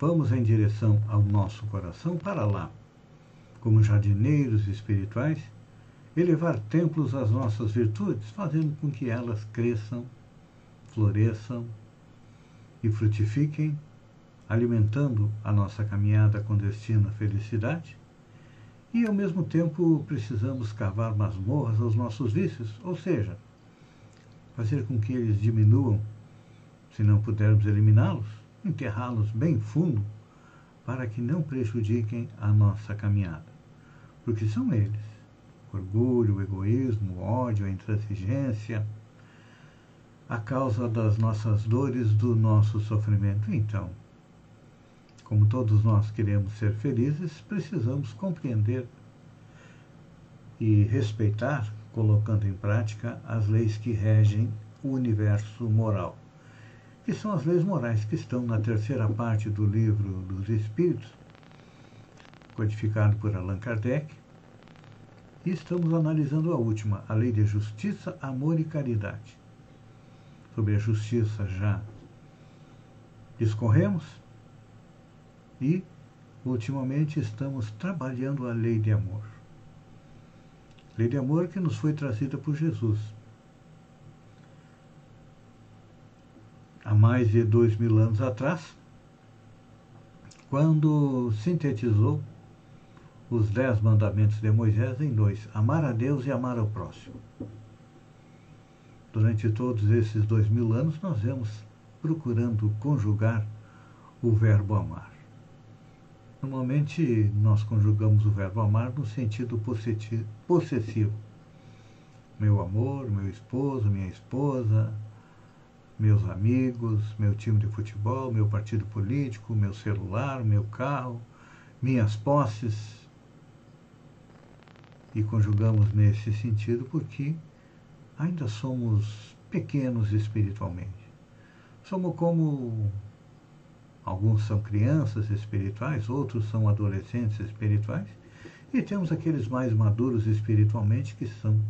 vamos em direção ao nosso coração para lá, como jardineiros espirituais, elevar templos às nossas virtudes, fazendo com que elas cresçam, floresçam e frutifiquem, alimentando a nossa caminhada com destino à felicidade. E ao mesmo tempo precisamos cavar masmorras aos nossos vícios, ou seja, fazer com que eles diminuam, se não pudermos eliminá-los, enterrá-los bem fundo para que não prejudiquem a nossa caminhada. Porque são eles: orgulho, egoísmo, ódio, a intransigência, a causa das nossas dores, do nosso sofrimento. Então, como todos nós queremos ser felizes, precisamos compreender e respeitar, colocando em prática as leis que regem o universo moral que são as leis morais que estão na terceira parte do livro dos Espíritos, codificado por Allan Kardec. E estamos analisando a última, a lei de justiça, amor e caridade. Sobre a justiça já discorremos e, ultimamente, estamos trabalhando a lei de amor. Lei de amor que nos foi trazida por Jesus há mais de dois mil anos atrás, quando sintetizou os dez mandamentos de Moisés em dois: amar a Deus e amar ao próximo. Durante todos esses dois mil anos, nós vemos procurando conjugar o verbo amar. Normalmente, nós conjugamos o verbo amar no sentido possessivo. Meu amor, meu esposo, minha esposa, meus amigos, meu time de futebol, meu partido político, meu celular, meu carro, minhas posses. E conjugamos nesse sentido porque ainda somos pequenos espiritualmente. Somos como alguns são crianças espirituais, outros são adolescentes espirituais, e temos aqueles mais maduros espiritualmente que são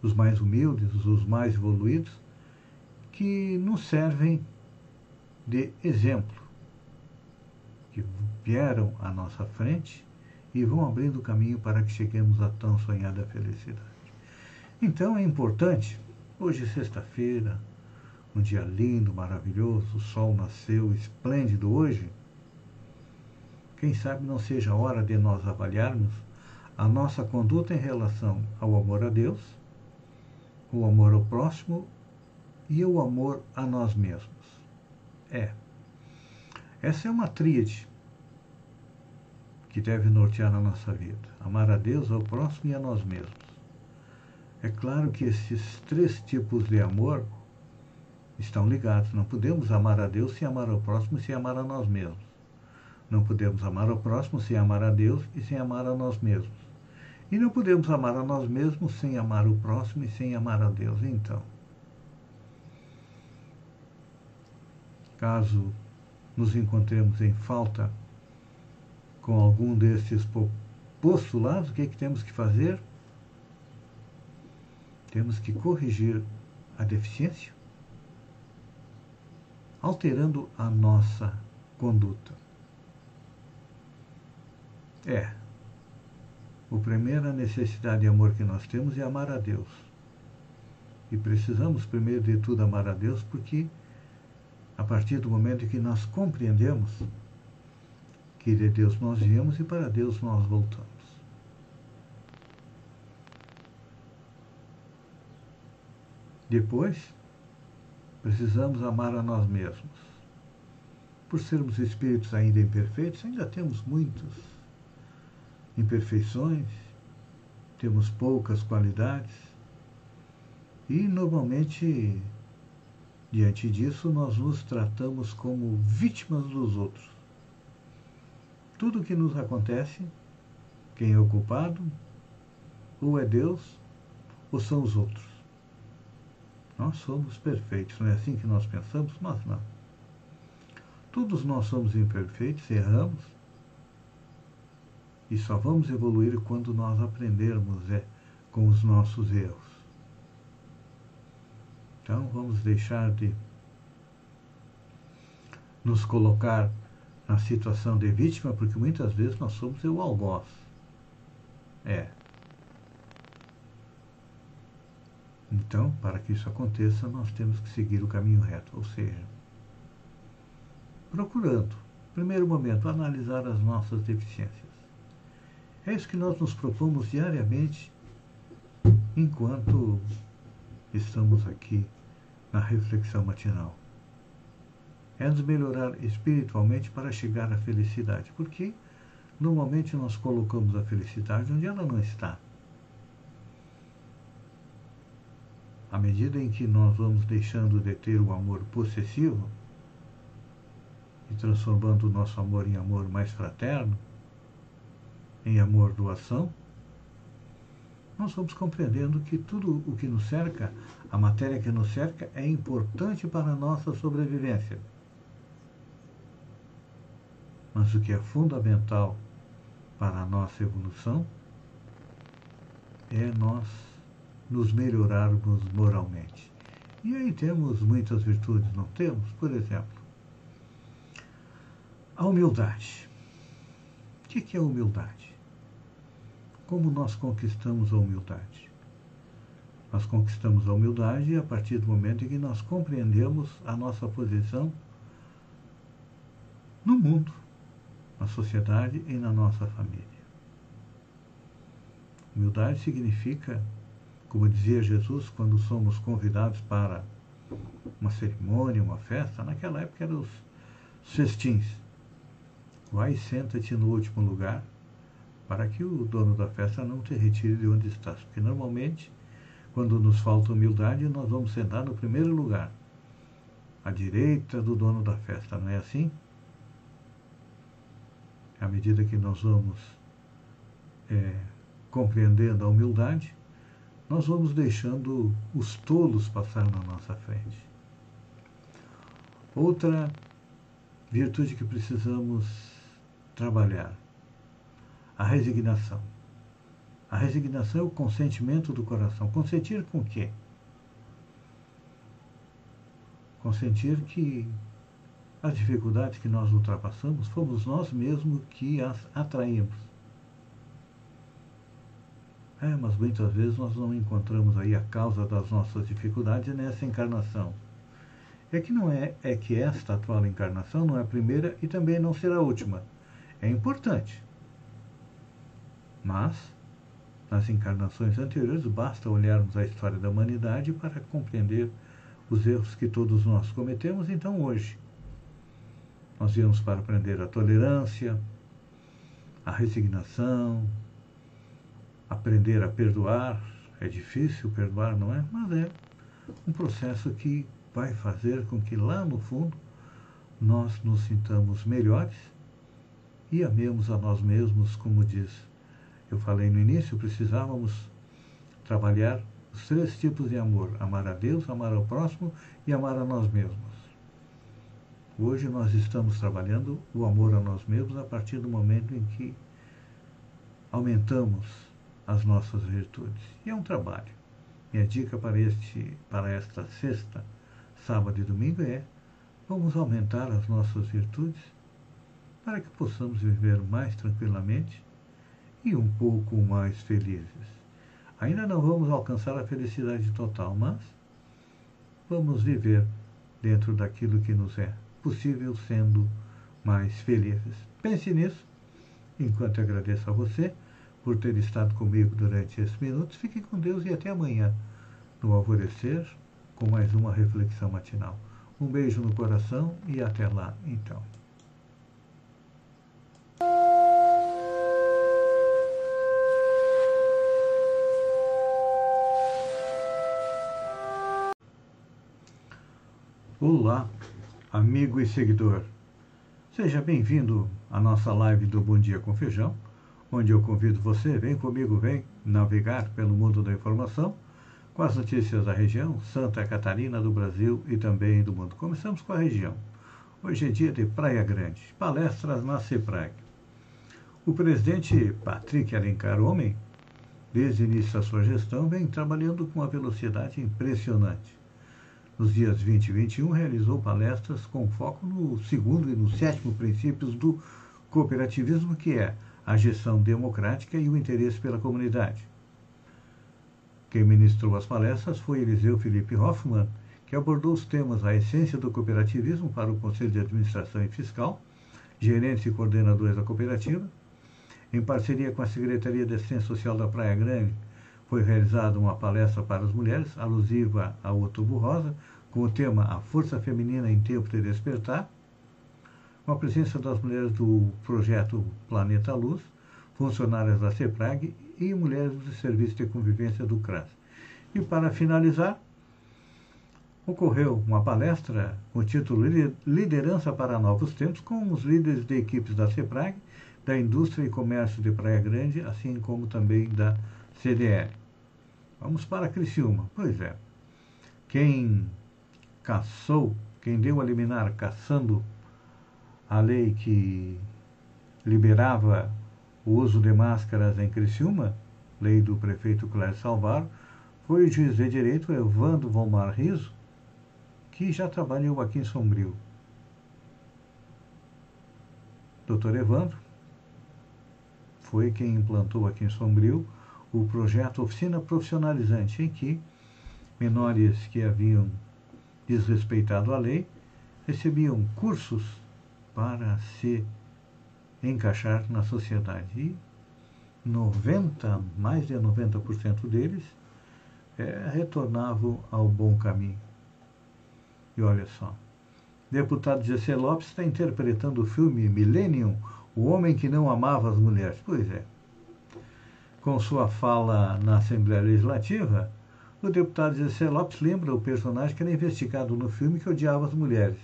os mais humildes, os mais evoluídos que nos servem de exemplo, que vieram à nossa frente e vão abrindo caminho para que cheguemos à tão sonhada felicidade. Então é importante, hoje é sexta-feira, um dia lindo, maravilhoso, o sol nasceu, esplêndido hoje. Quem sabe não seja a hora de nós avaliarmos a nossa conduta em relação ao amor a Deus, o amor ao próximo e o amor a nós mesmos. É. Essa é uma tríade que deve nortear a nossa vida: amar a Deus, ao próximo e a nós mesmos. É claro que esses três tipos de amor estão ligados. Não podemos amar a Deus sem amar ao próximo e sem amar a nós mesmos. Não podemos amar ao próximo sem amar a Deus e sem amar a nós mesmos. E não podemos amar a nós mesmos sem amar o próximo e sem amar a Deus. Então, caso nos encontremos em falta com algum desses postulados, o que, é que temos que fazer? Temos que corrigir a deficiência, alterando a nossa conduta. É, a primeira necessidade de amor que nós temos é amar a Deus. E precisamos, primeiro de tudo, amar a Deus porque a partir do momento em que nós compreendemos que de Deus nós viemos e para Deus nós voltamos. Depois, precisamos amar a nós mesmos. Por sermos espíritos ainda imperfeitos, ainda temos muitas imperfeições, temos poucas qualidades e normalmente Diante disso, nós nos tratamos como vítimas dos outros. Tudo o que nos acontece, quem é o culpado, ou é Deus, ou são os outros. Nós somos perfeitos, não é assim que nós pensamos? Nós não. Todos nós somos imperfeitos, erramos, e só vamos evoluir quando nós aprendermos é, com os nossos erros. Então vamos deixar de nos colocar na situação de vítima, porque muitas vezes nós somos o algoz. É. Então, para que isso aconteça, nós temos que seguir o caminho reto, ou seja, procurando, primeiro momento, analisar as nossas deficiências. É isso que nós nos propomos diariamente enquanto estamos aqui na reflexão matinal é nos melhorar espiritualmente para chegar à felicidade. Porque normalmente nós colocamos a felicidade onde ela não está. À medida em que nós vamos deixando de ter o amor possessivo e transformando o nosso amor em amor mais fraterno, em amor doação, nós vamos compreendendo que tudo o que nos cerca, a matéria que nos cerca, é importante para a nossa sobrevivência. Mas o que é fundamental para a nossa evolução é nós nos melhorarmos moralmente. E aí temos muitas virtudes, não temos? Por exemplo, a humildade. O que é humildade? Como nós conquistamos a humildade? Nós conquistamos a humildade a partir do momento em que nós compreendemos a nossa posição no mundo na sociedade e na nossa família. Humildade significa, como dizia Jesus, quando somos convidados para uma cerimônia, uma festa, naquela época eram os festins. Vai e senta-te no último lugar para que o dono da festa não te retire de onde estás. Porque normalmente, quando nos falta humildade, nós vamos sentar no primeiro lugar, à direita do dono da festa, não é assim? à medida que nós vamos é, compreendendo a humildade, nós vamos deixando os tolos passar na nossa frente. Outra virtude que precisamos trabalhar, a resignação. A resignação é o consentimento do coração. Consentir com o quê? Consentir que as dificuldades que nós ultrapassamos, fomos nós mesmos que as atraímos. É, mas muitas vezes nós não encontramos aí a causa das nossas dificuldades nessa encarnação. É que não é, é que esta atual encarnação não é a primeira e também não será a última. É importante. Mas, nas encarnações anteriores, basta olharmos a história da humanidade para compreender os erros que todos nós cometemos, então hoje nós viemos para aprender a tolerância, a resignação, aprender a perdoar. É difícil perdoar, não é? Mas é um processo que vai fazer com que lá no fundo nós nos sintamos melhores e amemos a nós mesmos, como diz. Eu falei no início, precisávamos trabalhar os três tipos de amor: amar a Deus, amar ao próximo e amar a nós mesmos. Hoje nós estamos trabalhando o amor a nós mesmos a partir do momento em que aumentamos as nossas virtudes. E é um trabalho. Minha dica para, este, para esta sexta, sábado e domingo é vamos aumentar as nossas virtudes para que possamos viver mais tranquilamente e um pouco mais felizes. Ainda não vamos alcançar a felicidade total, mas vamos viver dentro daquilo que nos é possível sendo mais felizes. Pense nisso, enquanto agradeço a você por ter estado comigo durante esses minutos. Fique com Deus e até amanhã, no alvorecer, com mais uma reflexão matinal. Um beijo no coração e até lá, então. Olá, amigo e seguidor. Seja bem-vindo à nossa live do Bom Dia com Feijão, onde eu convido você, vem comigo, vem navegar pelo mundo da informação com as notícias da região, Santa Catarina, do Brasil e também do mundo. Começamos com a região. Hoje é dia de Praia Grande, palestras na CEPRAG. O presidente Patrick Alencar Homem, desde o início da sua gestão, vem trabalhando com uma velocidade impressionante nos dias 20 e 21, realizou palestras com foco no segundo e no sétimo princípios do cooperativismo, que é a gestão democrática e o interesse pela comunidade. Quem ministrou as palestras foi Eliseu Felipe Hoffmann, que abordou os temas a essência do cooperativismo para o Conselho de Administração e Fiscal, gerentes e coordenadores da cooperativa. Em parceria com a Secretaria de Assistência Social da Praia Grande, foi realizada uma palestra para as mulheres, alusiva ao Outubro Rosa, com o tema A Força Feminina em Tempo de Despertar, com a presença das mulheres do projeto Planeta Luz, funcionárias da CEPRAG e mulheres do Serviço de Convivência do CRAS. E para finalizar, ocorreu uma palestra com o título Liderança para Novos Tempos, com os líderes de equipes da CEPRAG, da Indústria e Comércio de Praia Grande, assim como também da CDL. Vamos para Criciúma. Pois é. Quem caçou, quem deu a liminar caçando a lei que liberava o uso de máscaras em Criciúma, lei do prefeito Cléber Salvar, foi o juiz de direito Evandro Volmar Riso, que já trabalhou aqui em Sombrio. Doutor Evandro foi quem implantou aqui em Sombrio o projeto Oficina Profissionalizante, em que menores que haviam desrespeitado a lei recebiam cursos para se encaixar na sociedade. E 90, mais de 90% deles é, retornavam ao bom caminho. E olha só, deputado José Lopes está interpretando o filme Millennium, O Homem que Não Amava as Mulheres. Pois é, com sua fala na Assembleia Legislativa, o deputado José Lopes lembra o personagem que era investigado no filme que odiava as mulheres.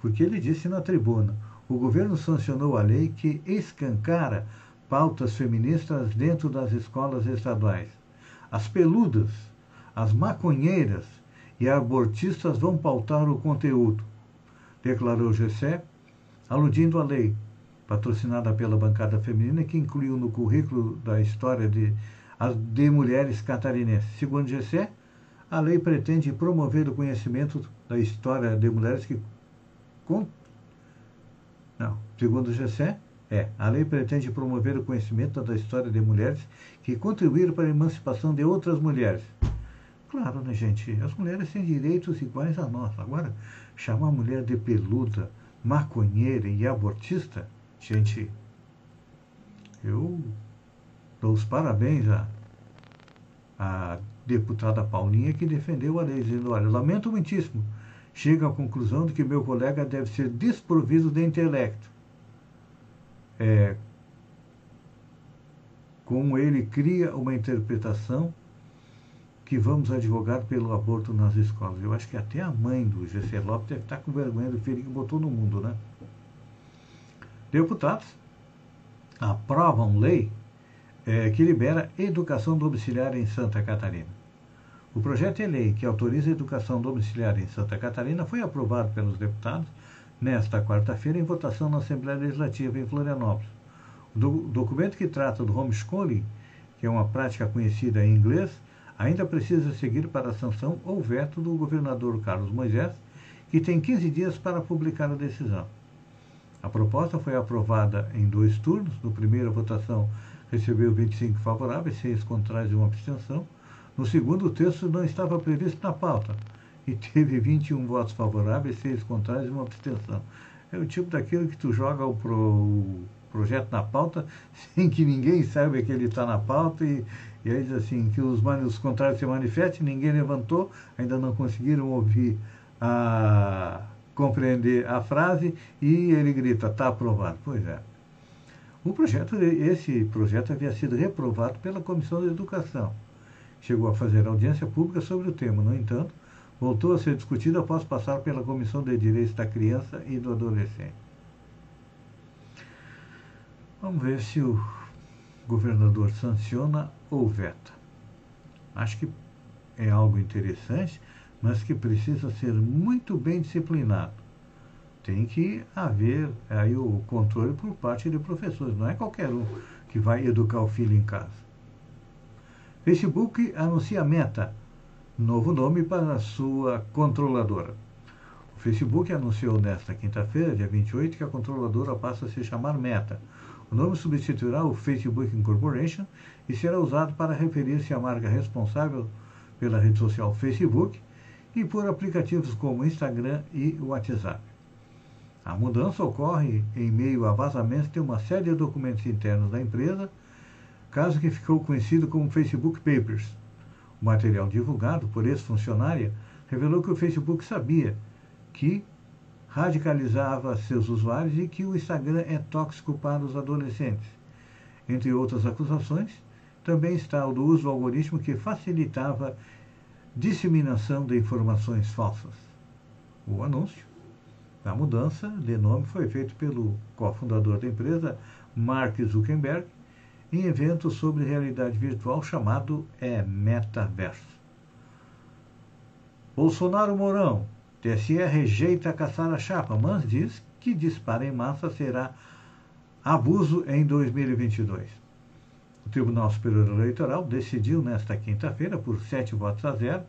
Porque ele disse na tribuna: o governo sancionou a lei que escancara pautas feministas dentro das escolas estaduais. As peludas, as maconheiras e abortistas vão pautar o conteúdo, declarou Gessé, aludindo à lei patrocinada pela bancada feminina, que incluiu no currículo da história de, de mulheres catarinenses. Segundo Gessé, a lei pretende promover o conhecimento da história de mulheres que. Não, segundo Gessé, é, a lei pretende promover o conhecimento da história de mulheres que contribuíram para a emancipação de outras mulheres. Claro, né, gente? As mulheres têm direitos iguais a nós. Agora, chamar a mulher de peluda, maconheira e abortista Gente, eu dou os parabéns à, à deputada Paulinha que defendeu a lei, dizendo, olha, lamento muitíssimo, chega à conclusão de que meu colega deve ser desprovido de intelecto. É, como ele cria uma interpretação que vamos advogar pelo aborto nas escolas. Eu acho que até a mãe do GC Lopes deve estar com vergonha do filho que botou no mundo, né? Deputados aprovam lei é, que libera educação domiciliar em Santa Catarina. O projeto de lei que autoriza a educação domiciliar em Santa Catarina foi aprovado pelos deputados nesta quarta-feira em votação na Assembleia Legislativa em Florianópolis. O do documento que trata do homeschooling, que é uma prática conhecida em inglês, ainda precisa seguir para a sanção ou veto do governador Carlos Moisés, que tem 15 dias para publicar a decisão. A proposta foi aprovada em dois turnos. No primeiro, a votação recebeu 25 favoráveis, 6 contrários e uma abstenção. No segundo, o texto não estava previsto na pauta e teve 21 votos favoráveis, 6 contrários e uma abstenção. É o tipo daquilo que tu joga o, pro, o projeto na pauta sem que ninguém saiba que ele está na pauta e, e aí diz assim, que os, os contrários se manifestem, ninguém levantou, ainda não conseguiram ouvir a compreender a frase e ele grita, está aprovado. Pois é. O projeto, esse projeto havia sido reprovado pela Comissão de Educação. Chegou a fazer audiência pública sobre o tema, no entanto, voltou a ser discutido após passar pela Comissão de Direitos da Criança e do Adolescente. Vamos ver se o governador sanciona ou veta. Acho que é algo interessante, mas que precisa ser muito bem disciplinado. Tem que haver aí o controle por parte de professores, não é qualquer um que vai educar o filho em casa. Facebook anuncia Meta, novo nome para sua controladora. O Facebook anunciou nesta quinta-feira, dia 28, que a controladora passa a se chamar Meta. O nome substituirá o Facebook Incorporation e será usado para referir-se à marca responsável pela rede social Facebook e por aplicativos como Instagram e WhatsApp. A mudança ocorre em meio a vazamentos de uma série de documentos internos da empresa, caso que ficou conhecido como Facebook Papers. O material divulgado por ex-funcionária revelou que o Facebook sabia que radicalizava seus usuários e que o Instagram é tóxico para os adolescentes. Entre outras acusações, também está o do uso do algoritmo que facilitava disseminação de informações falsas. O anúncio da mudança de nome foi feito pelo cofundador da empresa, Mark Zuckerberg, em evento sobre realidade virtual chamado é, Metaverso. Bolsonaro Mourão, TSE rejeita caçar a chapa, mas diz que disparo em massa será abuso em 2022. O Tribunal Superior Eleitoral decidiu nesta quinta-feira, por sete votos a zero,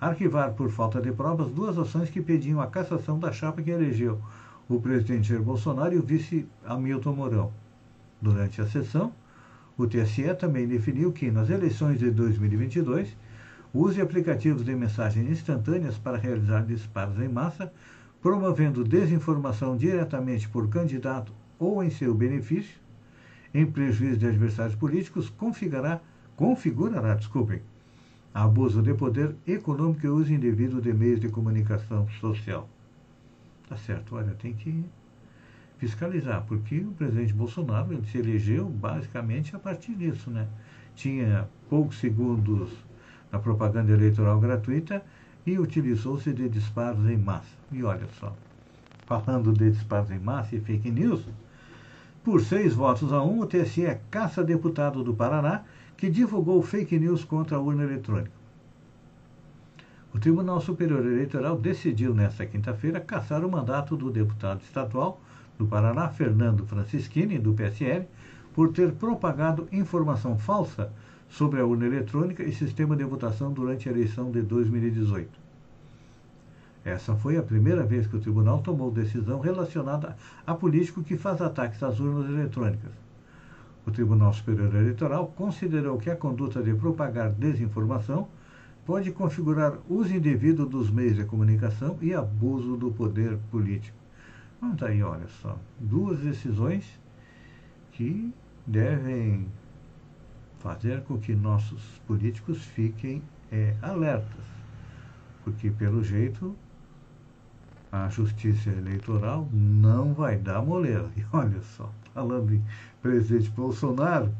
arquivar por falta de provas duas ações que pediam a cassação da chapa que elegeu o presidente Jair Bolsonaro e o vice Hamilton Mourão. Durante a sessão, o TSE também definiu que, nas eleições de 2022, use aplicativos de mensagens instantâneas para realizar disparos em massa, promovendo desinformação diretamente por candidato ou em seu benefício, em prejuízo de adversários políticos, configurará, configurará desculpem, abuso de poder econômico e uso indevido de meios de comunicação social. Tá certo, olha, tem que fiscalizar, porque o presidente Bolsonaro ele se elegeu basicamente a partir disso, né? Tinha poucos segundos na propaganda eleitoral gratuita e utilizou-se de disparos em massa. E olha só, falando de disparos em massa e fake news, por seis votos a um, o TSE caça deputado do Paraná que divulgou fake news contra a urna eletrônica. O Tribunal Superior Eleitoral decidiu nesta quinta-feira caçar o mandato do deputado estadual do Paraná, Fernando Francischini, do PSL, por ter propagado informação falsa sobre a urna eletrônica e sistema de votação durante a eleição de 2018. Essa foi a primeira vez que o tribunal tomou decisão relacionada a político que faz ataques às urnas eletrônicas. O Tribunal Superior Eleitoral considerou que a conduta de propagar desinformação pode configurar uso indevido dos meios de comunicação e abuso do poder político. Então tá aí, olha só, duas decisões que devem fazer com que nossos políticos fiquem é, alertas, porque pelo jeito a justiça eleitoral não vai dar moleza. E olha só, falando em presidente Bolsonaro,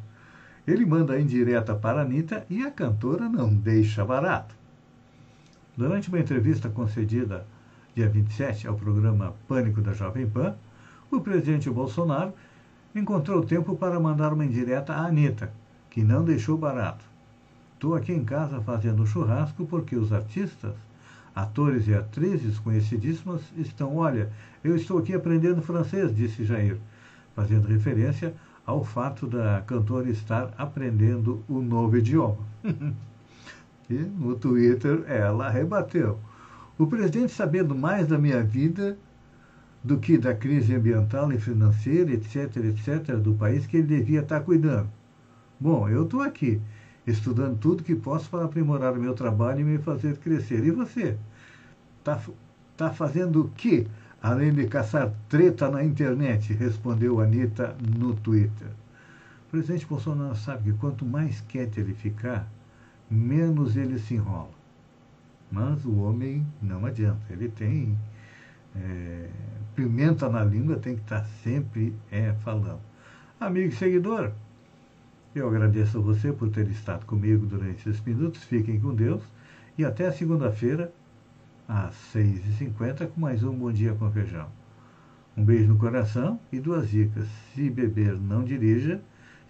ele manda indireta para a Anitta e a cantora não deixa barato. Durante uma entrevista concedida dia 27, ao programa Pânico da Jovem Pan, o presidente Bolsonaro encontrou tempo para mandar uma indireta à Anitta, que não deixou barato. Estou aqui em casa fazendo churrasco porque os artistas, atores e atrizes conhecidíssimas estão. Olha, eu estou aqui aprendendo francês, disse Jair, fazendo referência ao fato da cantora estar aprendendo o novo idioma. e no Twitter ela rebateu. O presidente, sabendo mais da minha vida do que da crise ambiental e financeira, etc., etc., do país que ele devia estar cuidando. Bom, eu estou aqui, estudando tudo que posso para aprimorar o meu trabalho e me fazer crescer. E você? Está tá fazendo o quê, além de caçar treta na internet? Respondeu Anitta no Twitter. O presidente Bolsonaro sabe que quanto mais quieto ele ficar, menos ele se enrola. Mas o homem não adianta, ele tem é, pimenta na língua, tem que estar sempre é, falando. Amigo e seguidor, eu agradeço a você por ter estado comigo durante esses minutos. Fiquem com Deus e até segunda-feira, às 6h50, com mais um Bom Dia com Feijão. Um beijo no coração e duas dicas. Se beber, não dirija.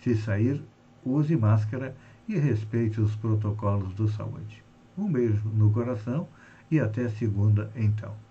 Se sair, use máscara e respeite os protocolos de saúde. Um beijo no coração e até segunda, então.